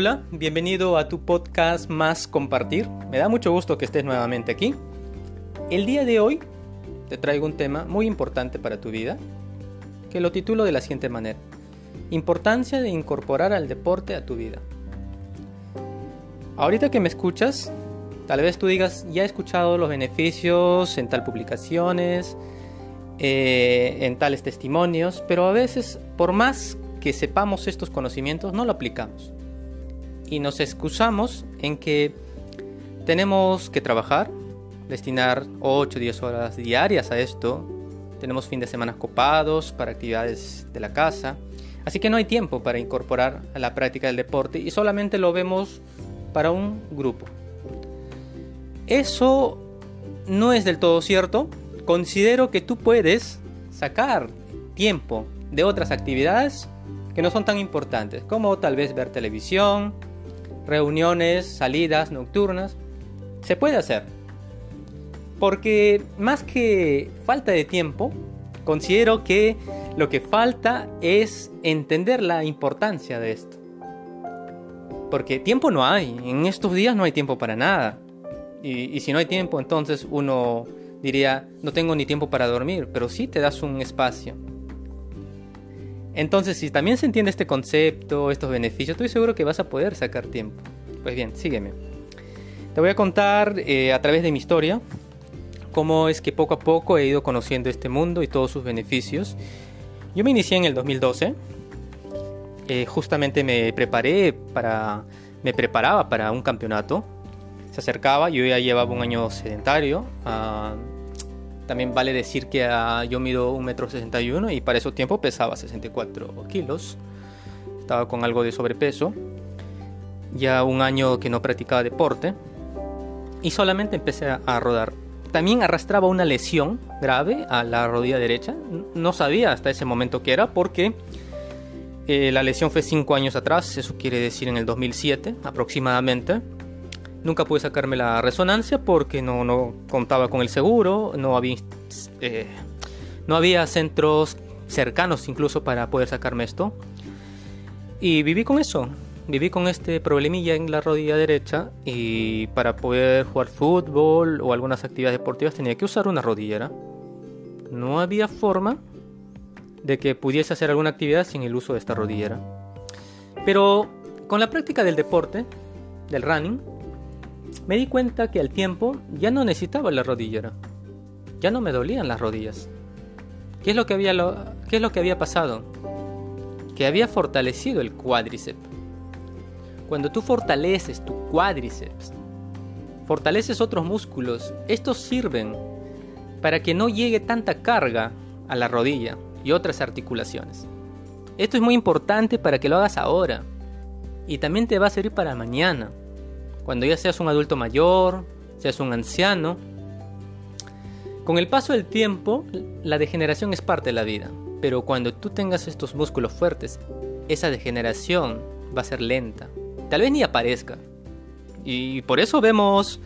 Hola, bienvenido a tu podcast Más Compartir. Me da mucho gusto que estés nuevamente aquí. El día de hoy te traigo un tema muy importante para tu vida, que lo titulo de la siguiente manera. Importancia de incorporar al deporte a tu vida. Ahorita que me escuchas, tal vez tú digas, ya he escuchado los beneficios en tal publicaciones, eh, en tales testimonios, pero a veces, por más que sepamos estos conocimientos, no lo aplicamos. Y nos excusamos en que tenemos que trabajar, destinar 8 o 10 horas diarias a esto, tenemos fin de semana copados para actividades de la casa, así que no hay tiempo para incorporar a la práctica del deporte y solamente lo vemos para un grupo. Eso no es del todo cierto. Considero que tú puedes sacar tiempo de otras actividades que no son tan importantes, como tal vez ver televisión, reuniones, salidas nocturnas. Se puede hacer. Porque más que falta de tiempo, considero que lo que falta es entender la importancia de esto. Porque tiempo no hay, en estos días no hay tiempo para nada. Y, si no hay tiempo, entonces uno diría, no tengo ni tiempo para dormir, pero sí te das un espacio. Entonces, si también se entiende este concepto, estos beneficios, estoy seguro que vas a poder sacar tiempo. Pues bien, sígueme. Te voy a contar eh, a través de mi historia cómo es que poco a poco he ido conociendo este mundo y todos sus beneficios. Yo me inicié en el 2012 eh, justamente me preparé para, me preparaba para un campeonato. Se acercaba, yo ya llevaba un año sedentario. Ah, también vale decir que ah, yo mido 1,61 m y para ese tiempo pesaba 64 kilos. Estaba con algo de sobrepeso. Ya un año que no practicaba deporte. Y solamente empecé a rodar. También arrastraba una lesión grave a la rodilla derecha. No sabía hasta ese momento qué era porque eh, la lesión fue 5 años atrás, eso quiere decir en el 2007 aproximadamente. Nunca pude sacarme la resonancia porque no, no contaba con el seguro, no había, eh, no había centros cercanos incluso para poder sacarme esto. Y viví con eso, viví con este problemilla en la rodilla derecha y para poder jugar fútbol o algunas actividades deportivas tenía que usar una rodillera. No había forma de que pudiese hacer alguna actividad sin el uso de esta rodillera. Pero con la práctica del deporte, del running, me di cuenta que al tiempo ya no necesitaba la rodillera. Ya no me dolían las rodillas. ¿Qué es lo que había, qué es lo que había pasado? Que había fortalecido el cuádriceps. Cuando tú fortaleces tu cuádriceps, fortaleces otros músculos, estos sirven para que no llegue tanta carga a la rodilla y otras articulaciones. Esto es muy importante para que lo hagas ahora y también te va a servir para mañana, cuando ya seas un adulto mayor, seas un anciano. Con el paso del tiempo, la degeneración es parte de la vida, pero cuando tú tengas estos músculos fuertes, esa degeneración va a ser lenta, tal vez ni aparezca. Y por eso vemos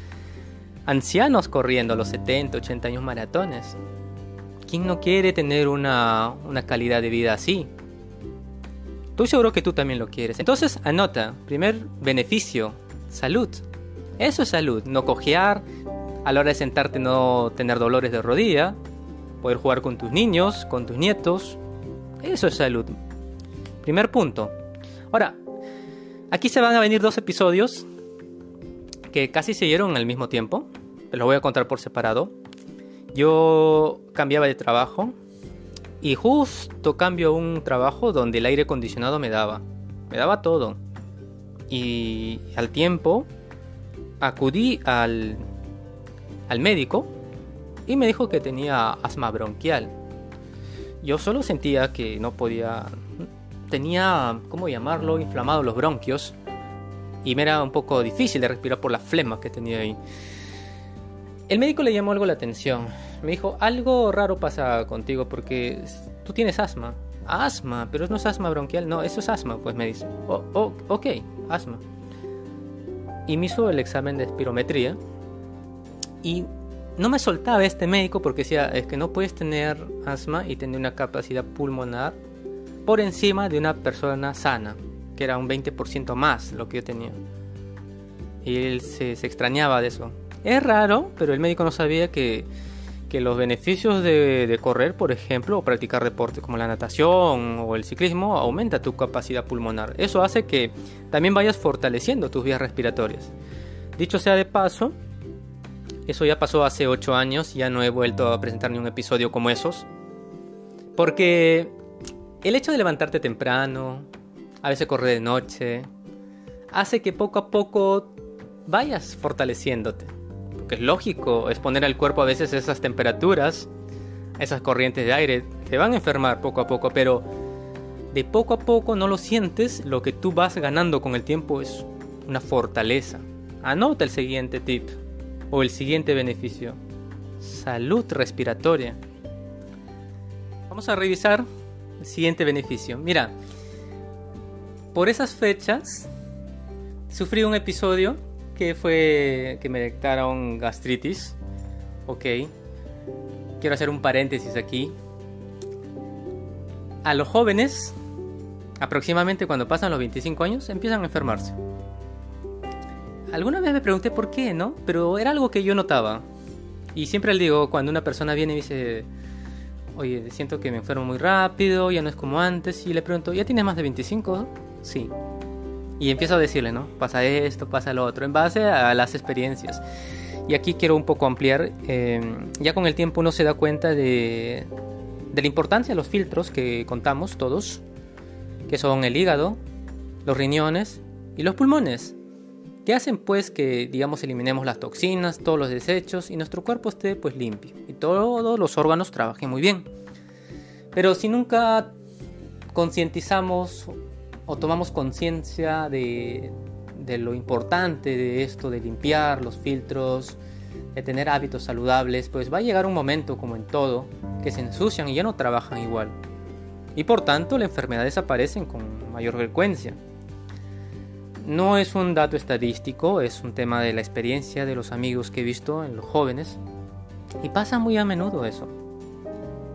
ancianos corriendo a los 70, 80 años maratones. ¿Quién no quiere tener una, calidad de vida así? Estoy seguro que tú también lo quieres. Entonces, anota, primer beneficio, salud. Eso es salud, no cojear, a la hora de sentarte no tener dolores de rodilla, poder jugar con tus niños, con tus nietos. Eso es salud. Primer punto. Ahora, aquí se van a venir dos episodios que casi se dieron al mismo tiempo. Los voy a contar por separado yo cambiaba de trabajo y justo cambio un trabajo donde el aire acondicionado me daba, me daba todo. Y al tiempo acudí al, al médico y me dijo que tenía asma bronquial. Yo solo sentía que no podía, tenía, ¿cómo llamarlo?, inflamado los bronquios y me era un poco difícil de respirar por la flema que tenía ahí. El médico le llamó algo la atención. Me dijo, algo raro pasa contigo porque tú tienes asma. Asma, pero no es asma bronquial, no, eso es asma, pues me dice. Oh, oh, ok, asma. Y me hizo el examen de espirometría y no me soltaba este médico porque decía, es que no puedes tener asma y tener una capacidad pulmonar por encima de una persona sana. que era un 20% más lo que yo tenía. Y él se, extrañaba de eso. Es raro, pero el médico no sabía que, que los beneficios de, correr, por ejemplo, o practicar deportes como la natación o el ciclismo, aumenta tu capacidad pulmonar. Eso hace que también vayas fortaleciendo tus vías respiratorias. Dicho sea de paso, eso ya pasó hace 8 años, ya no he vuelto a presentar ni un episodio como esos. Porque el hecho de levantarte temprano, a veces correr de noche, hace que poco a poco vayas fortaleciéndote. Es lógico exponer al cuerpo a veces esas temperaturas, esas corrientes de aire, te van a enfermar poco a poco, pero de poco a poco no lo sientes, lo que tú vas ganando con el tiempo es una fortaleza. Anota el siguiente tip o el siguiente beneficio. Salud respiratoria. Vamos a revisar el siguiente beneficio. Mira, por esas fechas sufrí un episodio que fue que me detectaron gastritis. Ok. Quiero hacer un paréntesis aquí. A los jóvenes, aproximadamente cuando pasan los 25 años, empiezan a enfermarse. Alguna vez me pregunté por qué, ¿no? Pero era algo que yo notaba. Y siempre le digo, cuando una persona viene y dice, oye, siento que me enfermo muy rápido, ya no es como antes, y le pregunto, ¿ya tienes más de 25? Sí. Y empiezo a decirle, ¿no? Pasa esto, pasa lo otro, en base a las experiencias. Y aquí quiero un poco ampliar, em, ya con el tiempo uno se da cuenta de, de la importancia de los filtros que contamos todos, que son el hígado, los riñones y los pulmones que hacen pues que digamos eliminemos las toxinas, todos los desechos y nuestro cuerpo esté pues limpio y todos los órganos trabajen muy bien. Pero si nunca concientizamos o tomamos conciencia de, lo importante de esto, de limpiar los filtros, de tener hábitos saludables, pues va a llegar un momento, como en todo, que se ensucian y ya no trabajan igual. Y por tanto, las enfermedades aparecen con mayor frecuencia. No es un dato estadístico, es un tema de la experiencia de los amigos que he visto en los jóvenes. Y pasa muy a menudo eso.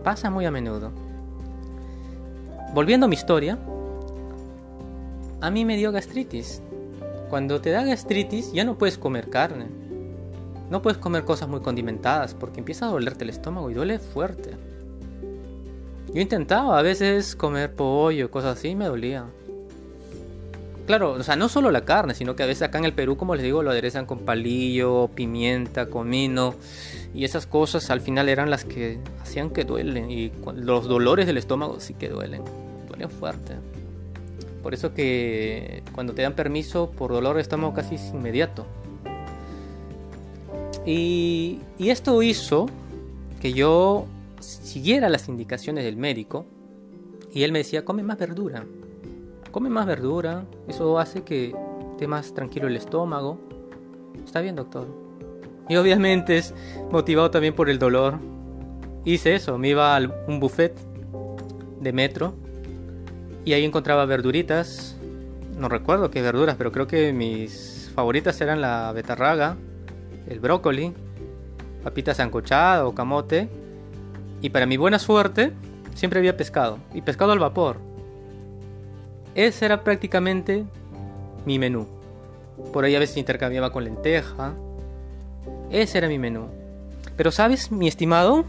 Pasa muy a menudo. Volviendo a mi historia, a mí me dio gastritis. Cuando te da gastritis ya no puedes comer carne. No puedes comer cosas muy condimentadas porque empieza a dolerte el estómago y duele fuerte. Yo intentaba a veces comer pollo, cosas así, y me dolía claro, o sea, no solo la carne, sino que a veces acá en el Perú, como les digo, lo aderezan con palillo, pimienta, comino. Y esas cosas al final eran las que hacían que duelen. Y los dolores del estómago sí que duelen. Duelen fuerte. Por eso que cuando te dan permiso por dolor de casi inmediato. Y, y esto hizo que yo siguiera las indicaciones del médico. Y él me decía, come más verdura come más verdura, eso hace que esté más tranquilo el estómago. Está bien, doctor. Y obviamente es motivado también por el dolor. Hice eso, me iba a un buffet de metro y ahí encontraba verduritas. No recuerdo qué verduras, pero creo que mis favoritas eran la betarraga, el brócoli, papita sancochada o camote. Y para mi buena suerte, siempre había pescado. Y pescado al vapor. Ese era prácticamente mi menú. Por ahí a veces intercambiaba con lenteja. Ese era mi menú. Pero sabes, mi estimado,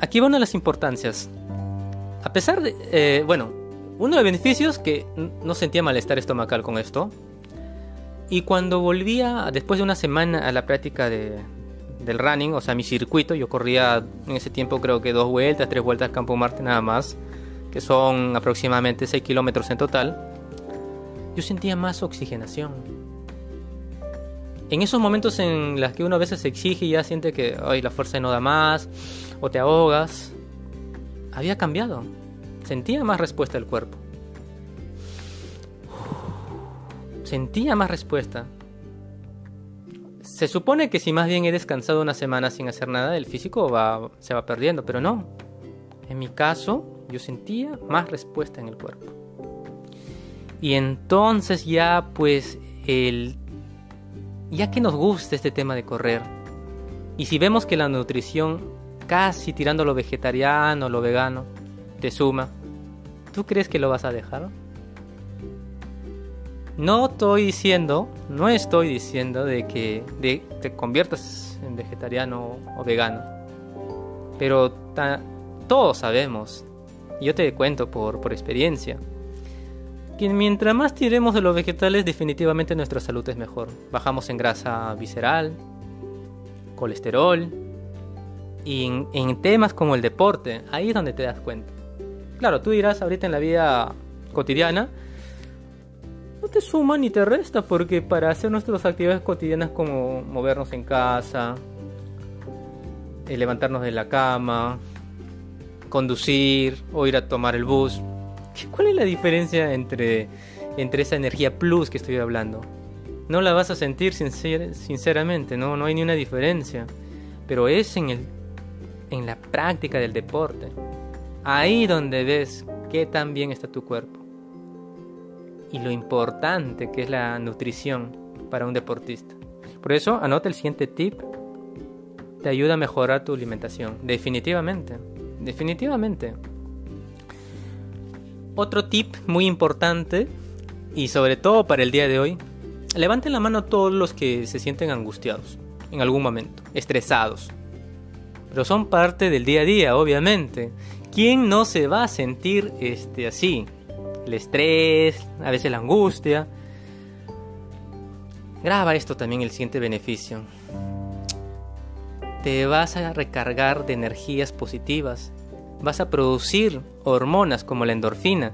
aquí va una de las importancias. A pesar de, eh, bueno, uno de los beneficios que no sentía malestar estomacal con esto. Y cuando volvía, después de una semana a la práctica de, del running, o sea, mi circuito, yo corría en ese tiempo creo que dos vueltas, tres vueltas al Campo Marte nada más que son aproximadamente 6 kilómetros en total, yo sentía más oxigenación. En esos momentos en los que uno a veces se exige y ya siente que Ay, la fuerza no da más o te ahogas, había cambiado. Sentía más respuesta del cuerpo. Sentía más respuesta. Se supone que si más bien he descansado una semana sin hacer nada, el físico va, se va perdiendo, pero no. En mi caso, yo sentía más respuesta en el cuerpo. Y entonces ya pues el ya que nos gusta este tema de correr y si vemos que la nutrición casi tirando lo vegetariano, lo vegano te suma, ¿tú crees que lo vas a dejar? No estoy diciendo, no estoy diciendo de que te conviertas en vegetariano o vegano. Pero todos sabemos, yo te cuento por, por experiencia, que mientras más tiremos de los vegetales, definitivamente nuestra salud es mejor. Bajamos en grasa visceral, colesterol, y en, temas como el deporte, ahí es donde te das cuenta. Claro, tú dirás ahorita en la vida cotidiana, no te suma ni te resta, porque para hacer nuestras actividades cotidianas como movernos en casa, eh, levantarnos de la cama, conducir o ir a tomar el bus, ¿cuál es la diferencia entre, entre esa energía plus que estoy hablando? No la vas a sentir sinceramente, ¿no? no hay ni una diferencia, pero es en el en la práctica del deporte. Ahí donde ves qué tan bien está tu cuerpo. Y lo importante que es la nutrición para un deportista. Por eso, anota el siguiente tip. Te ayuda a mejorar tu alimentación. Definitivamente. Definitivamente. Otro tip muy importante y sobre todo para el día de hoy. Levanten la mano todos los que se sienten angustiados en algún momento, estresados, pero son parte del día a día, obviamente. ¿Quién no se va a sentir este, así? El estrés, a veces la angustia. Graba esto también el siguiente beneficio. Te vas a recargar de energías positivas. Vas a producir hormonas como la endorfina,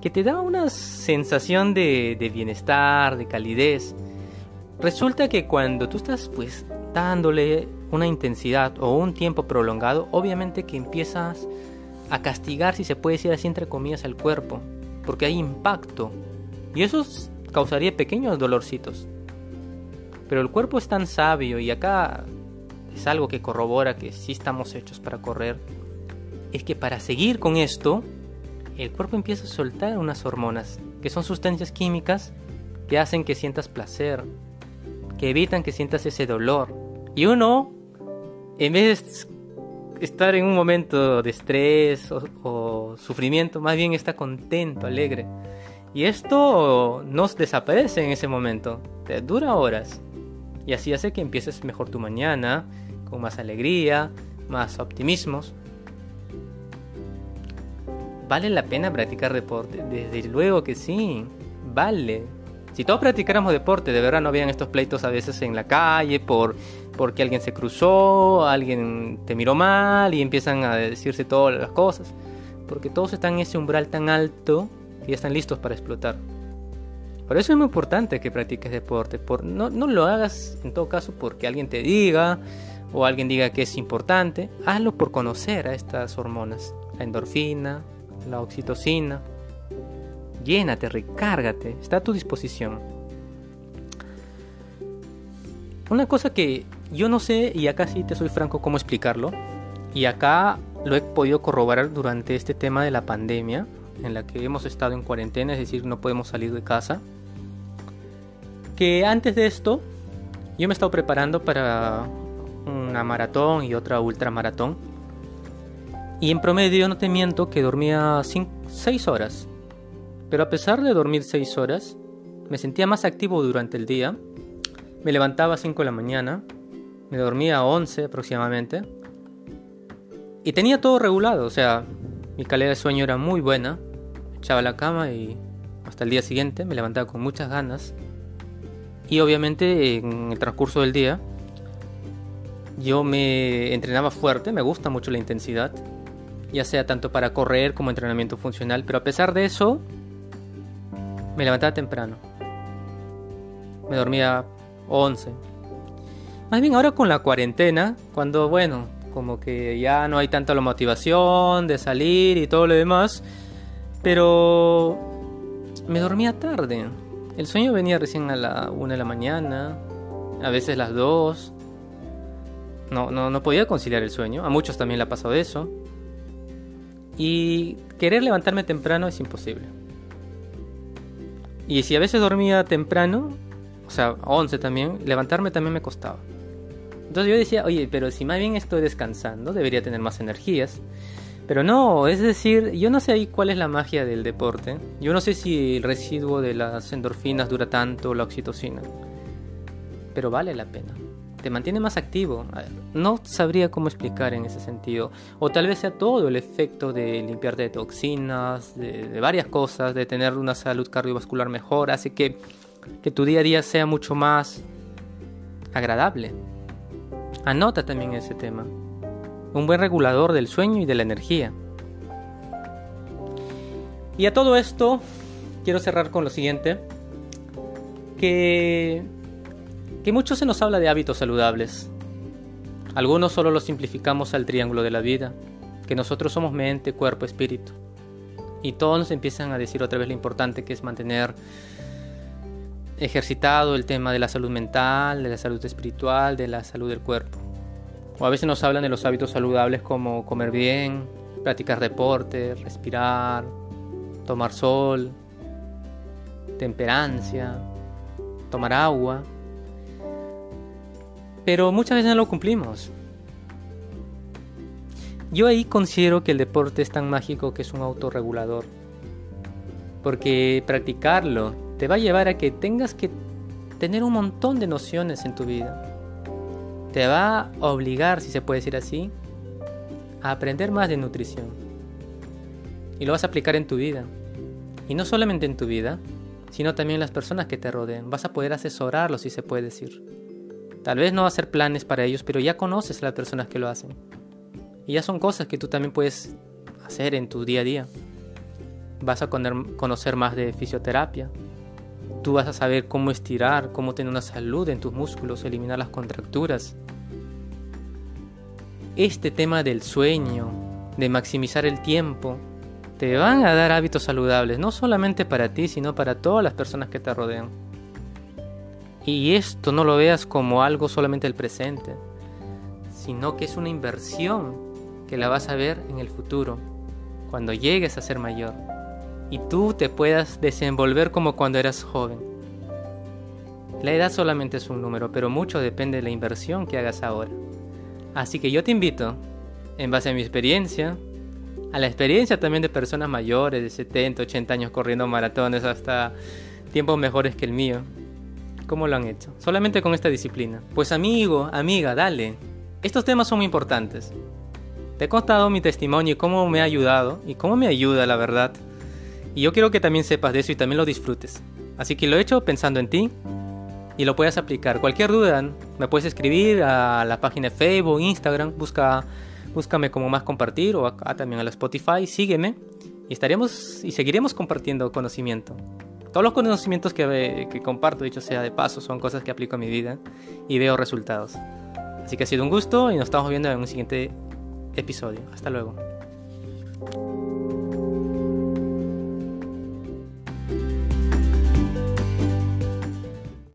que te da una sensación de, de bienestar, de calidez. Resulta que cuando tú estás pues dándole una intensidad o un tiempo prolongado, obviamente que empiezas a castigar, si se puede decir así entre comillas, al cuerpo, porque hay impacto. Y eso causaría pequeños dolorcitos. Pero el cuerpo es tan sabio y acá es algo que corrobora que sí estamos hechos para correr. Es que para seguir con esto, el cuerpo empieza a soltar unas hormonas, que son sustancias químicas que hacen que sientas placer, que evitan que sientas ese dolor. Y uno en vez de estar en un momento de estrés o, sufrimiento, más bien está contento, alegre. Y esto no desaparece en ese momento, te dura horas. Y así hace que empieces mejor tu mañana, con más alegría, más optimismos. ¿Vale la pena practicar deporte? Desde luego que sí, vale. Si todos practicáramos deporte, de verdad no habían estos pleitos a veces en la calle por porque alguien se cruzó, alguien te miró mal y empiezan a decirse todas las cosas. Porque todos están en ese umbral tan alto que ya están listos para explotar. Por eso es muy importante que practiques deporte. Por, no, no lo hagas en todo caso porque alguien te diga o alguien diga que es importante. Hazlo por conocer a estas hormonas. La endorfina, la oxitocina, llénate, recárgate, está a tu disposición. Una cosa que yo no sé, y acá sí te soy franco, cómo explicarlo, y acá lo he podido corroborar durante este tema de la pandemia, en la que hemos estado en cuarentena, es decir, no podemos salir de casa, que antes de esto yo me he estado preparando para una maratón y otra ultramaratón, y en promedio no te miento que dormía 6 horas. Pero a pesar de dormir 6 horas, me sentía más activo durante el día. Me levantaba a 5 de la mañana, me dormía a 11 aproximadamente. Y tenía todo regulado, o sea, mi calidad de sueño era muy buena. echaba la cama y hasta el día siguiente me levantaba con muchas ganas. Y obviamente en el transcurso del día yo me entrenaba fuerte, me gusta mucho la intensidad, ya sea tanto para correr como entrenamiento funcional, pero a pesar de eso me levantaba temprano. Me dormía 11. Más bien ahora con la cuarentena, cuando bueno, como que ya no hay tanta la motivación de salir y todo lo demás, pero me dormía tarde. El sueño venía recién a la 1 de la mañana, a veces las 2. No, no, no podía conciliar el sueño, a muchos también le ha pasado eso. Y querer levantarme temprano es imposible. Y si a veces dormía temprano, o sea, a 11 también, levantarme también me costaba. Entonces yo decía, oye, pero si más bien estoy descansando, debería tener más energías. Pero no, es decir, yo no sé ahí cuál es la magia del deporte. Yo no sé si el residuo de las endorfinas dura tanto, la oxitocina. Pero vale la pena. Te mantiene más activo. No sabría cómo explicar en ese sentido. O tal vez sea todo el efecto de limpiarte de toxinas, de, varias cosas, de tener una salud cardiovascular mejor. Hace que tu día a día sea mucho más agradable. Anota también ese tema un buen regulador del sueño y de la energía. Y a todo esto quiero cerrar con lo siguiente, que, que mucho se nos habla de hábitos saludables. Algunos solo lo simplificamos al triángulo de la vida, que nosotros somos mente, cuerpo, espíritu. Y todos nos empiezan a decir otra vez lo importante que es mantener ejercitado el tema de la salud mental, de la salud espiritual, de la salud del cuerpo. O a veces nos hablan de los hábitos saludables como comer bien, practicar deporte, respirar, tomar sol, temperancia, tomar agua. Pero muchas veces no lo cumplimos. Yo ahí considero que el deporte es tan mágico que es un autorregulador. Porque practicarlo te va a llevar a que tengas que tener un montón de nociones en tu vida te va a obligar, si se puede decir así, a aprender más de nutrición. Y lo vas a aplicar en tu vida. Y no solamente en tu vida, sino también en las personas que te rodeen. Vas a poder asesorarlos, si se puede decir. Tal vez no hacer planes para ellos, pero ya conoces a las personas que lo hacen. Y ya son cosas que tú también puedes hacer en tu día a día. Vas a conocer más de fisioterapia, Tú vas a saber cómo estirar, cómo tener una salud en tus músculos, eliminar las contracturas. Este tema del sueño, de maximizar el tiempo, te van a dar hábitos saludables, no solamente para ti, sino para todas las personas que te rodean. Y esto no lo veas como algo solamente del presente, sino que es una inversión que la vas a ver en el futuro, cuando llegues a ser mayor y tú te puedas desenvolver como cuando eras joven. La edad solamente es un número, pero mucho depende de la inversión que hagas ahora. Así que yo te invito, en base a mi experiencia, a la experiencia también de personas mayores de 70, 80 años corriendo maratones hasta tiempos mejores que el mío. ¿Cómo lo han hecho? Solamente con esta disciplina. Pues amigo, amiga, dale. Estos temas son importantes. Te he contado mi testimonio y cómo me ha ayudado y cómo me ayuda, la verdad, y yo quiero que también sepas de eso y también lo disfrutes. Así que lo he hecho pensando en ti y lo puedes aplicar. Cualquier duda me puedes escribir a la página de Facebook, Instagram, busca, búscame como más compartir o acá también a la Spotify, sígueme y estaremos y seguiremos compartiendo conocimiento. Todos los conocimientos que, que comparto, dicho sea de paso, son cosas que aplico a mi vida y veo resultados. Así que ha sido un gusto y nos estamos viendo en un siguiente episodio. Hasta luego.